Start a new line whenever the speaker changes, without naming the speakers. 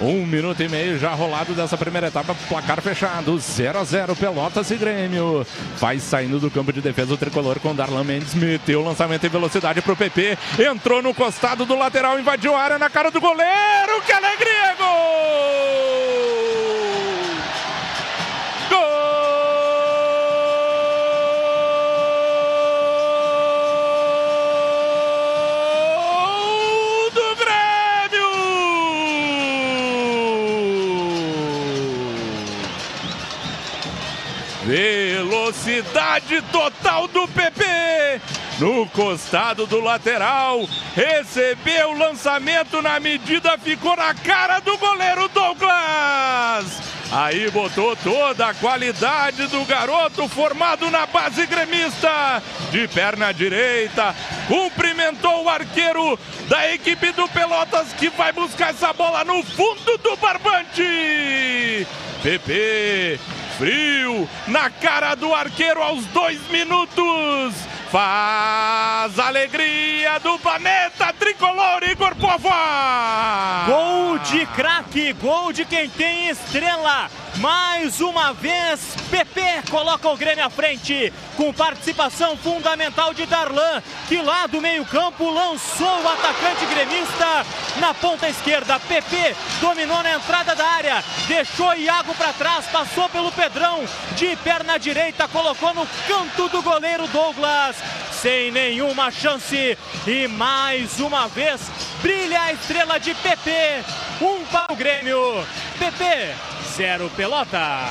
Um minuto e meio já rolado dessa primeira etapa, placar fechado, 0 a 0 Pelotas e Grêmio. Vai saindo do campo de defesa o tricolor com Darlan Mendes, meteu o lançamento em velocidade pro PP, entrou no costado do lateral, invadiu a área na cara do goleiro, que alegria, Velocidade total do PP no costado do lateral. Recebeu o lançamento na medida, ficou na cara do goleiro Douglas. Aí botou toda a qualidade do garoto formado na base gremista. De perna direita, cumprimentou o arqueiro da equipe do Pelotas que vai buscar essa bola no fundo do barbante. PP frio na cara do arqueiro aos dois minutos. Faz alegria do planeta tricolor Igor Povoa.
Gol de craque, gol de quem tem estrela. Mais uma vez, PP coloca o Grêmio à frente, com participação fundamental de Darlan, que lá do meio-campo lançou o atacante gremista na ponta esquerda. PP dominou na entrada da área, deixou Iago para trás, passou pelo Pedrão, de perna direita, colocou no canto do goleiro Douglas, sem nenhuma chance. E mais uma vez, brilha a estrela de PP. Um para o Grêmio. PP, zero pelota.